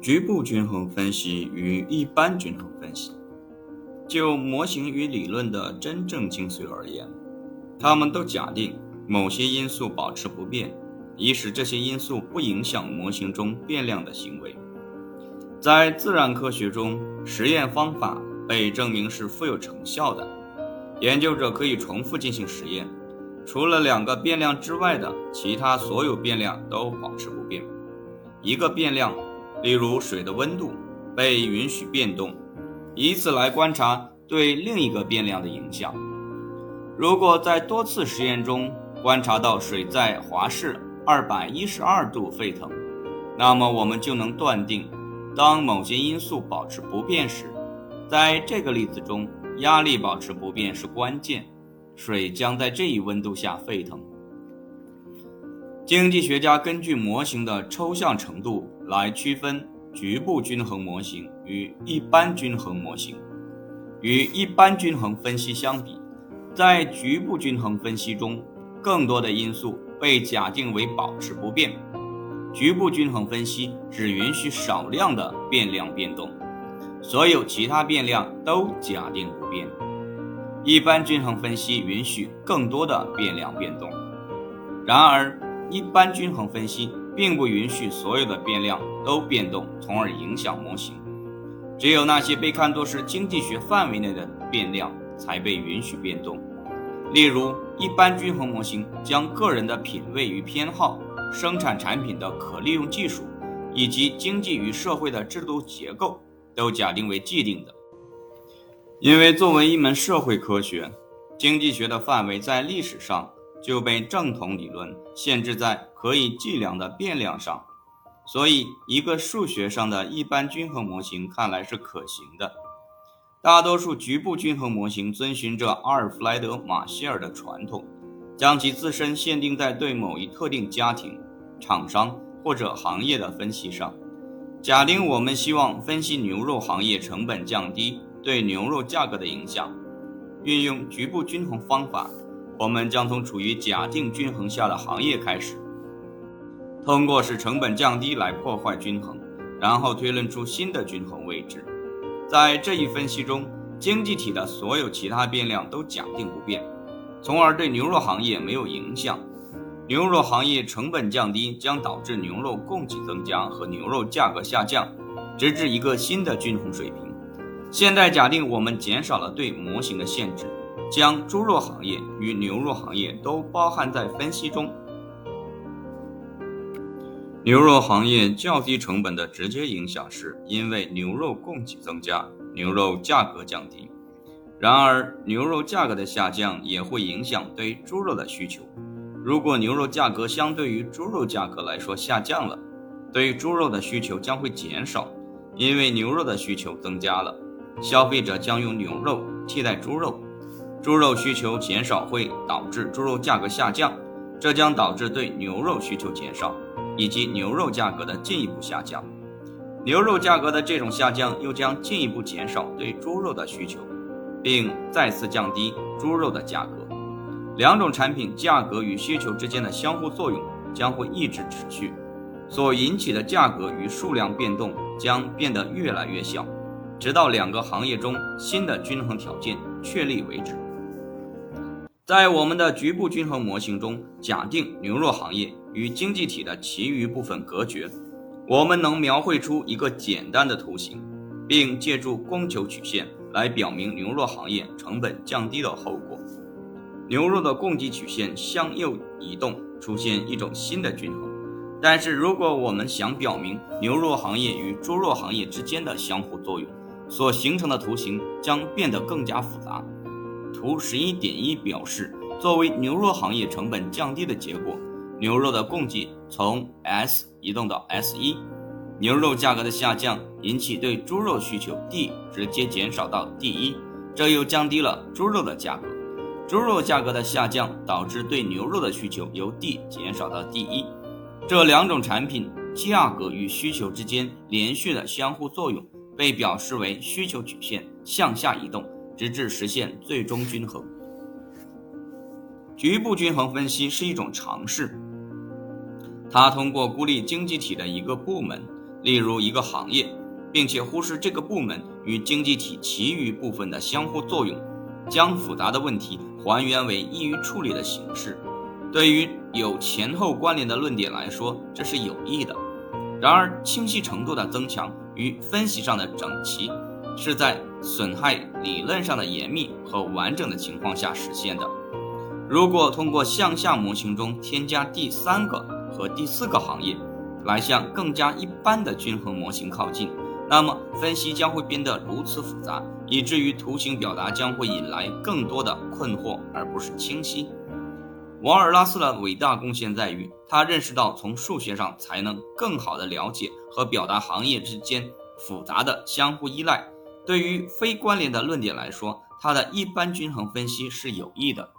局部均衡分析与一般均衡分析，就模型与理论的真正精髓而言，它们都假定某些因素保持不变，以使这些因素不影响模型中变量的行为。在自然科学中，实验方法被证明是富有成效的。研究者可以重复进行实验，除了两个变量之外的其他所有变量都保持不变。一个变量。例如，水的温度被允许变动，以此来观察对另一个变量的影响。如果在多次实验中观察到水在华氏二百一十二度沸腾，那么我们就能断定，当某些因素保持不变时，在这个例子中，压力保持不变是关键，水将在这一温度下沸腾。经济学家根据模型的抽象程度来区分局部均衡模型与一般均衡模型。与一般均衡分析相比，在局部均衡分析中，更多的因素被假定为保持不变。局部均衡分析只允许少量的变量变动，所有其他变量都假定不变。一般均衡分析允许更多的变量变动，然而。一般均衡分析并不允许所有的变量都变动，从而影响模型。只有那些被看作是经济学范围内的变量才被允许变动。例如，一般均衡模型将个人的品味与偏好、生产产品的可利用技术以及经济与社会的制度结构都假定为既定的。因为作为一门社会科学，经济学的范围在历史上。就被正统理论限制在可以计量的变量上，所以一个数学上的一般均衡模型看来是可行的。大多数局部均衡模型遵循着阿尔弗莱德·马歇尔的传统，将其自身限定在对某一特定家庭、厂商或者行业的分析上。假定我们希望分析牛肉行业成本降低对牛肉价格的影响，运用局部均衡方法。我们将从处于假定均衡下的行业开始，通过使成本降低来破坏均衡，然后推论出新的均衡位置。在这一分析中，经济体的所有其他变量都假定不变，从而对牛肉行业没有影响。牛肉行业成本降低将导致牛肉供给增加和牛肉价格下降，直至一个新的均衡水平。现在假定我们减少了对模型的限制。将猪肉行业与牛肉行业都包含在分析中。牛肉行业较低成本的直接影响是因为牛肉供给增加，牛肉价格降低。然而，牛肉价格的下降也会影响对猪肉的需求。如果牛肉价格相对于猪肉价格来说下降了，对猪肉的需求将会减少，因为牛肉的需求增加了，消费者将用牛肉替代猪肉。猪肉需求减少会导致猪肉价格下降，这将导致对牛肉需求减少以及牛肉价格的进一步下降。牛肉价格的这种下降又将进一步减少对猪肉的需求，并再次降低猪肉的价格。两种产品价格与需求之间的相互作用将会一直持续，所引起的价格与数量变动将变得越来越小，直到两个行业中新的均衡条件确立为止。在我们的局部均衡模型中，假定牛肉行业与经济体的其余部分隔绝，我们能描绘出一个简单的图形，并借助供求曲线来表明牛肉行业成本降低的后果。牛肉的供给曲线向右移动，出现一种新的均衡。但是，如果我们想表明牛肉行业与猪肉行业之间的相互作用，所形成的图形将变得更加复杂。图十一点一表示，作为牛肉行业成本降低的结果，牛肉的供给从 S 移动到 S 一，牛肉价格的下降引起对猪肉需求 D 直接减少到 D 一，这又降低了猪肉的价格。猪肉价格的下降导致对牛肉的需求由 D 减少到 D 一，这两种产品价格与需求之间连续的相互作用被表示为需求曲线向下移动。直至实现最终均衡。局部均衡分析是一种尝试，它通过孤立经济体的一个部门，例如一个行业，并且忽视这个部门与经济体其余部分的相互作用，将复杂的问题还原为易于处理的形式。对于有前后关联的论点来说，这是有益的。然而，清晰程度的增强与分析上的整齐，是在损害理论上的严密和完整的情况下实现的。如果通过向下模型中添加第三个和第四个行业，来向更加一般的均衡模型靠近，那么分析将会变得如此复杂，以至于图形表达将会引来更多的困惑，而不是清晰。瓦尔拉斯的伟大贡献在于，他认识到从数学上才能更好地了解和表达行业之间复杂的相互依赖。对于非关联的论点来说，它的一般均衡分析是有益的。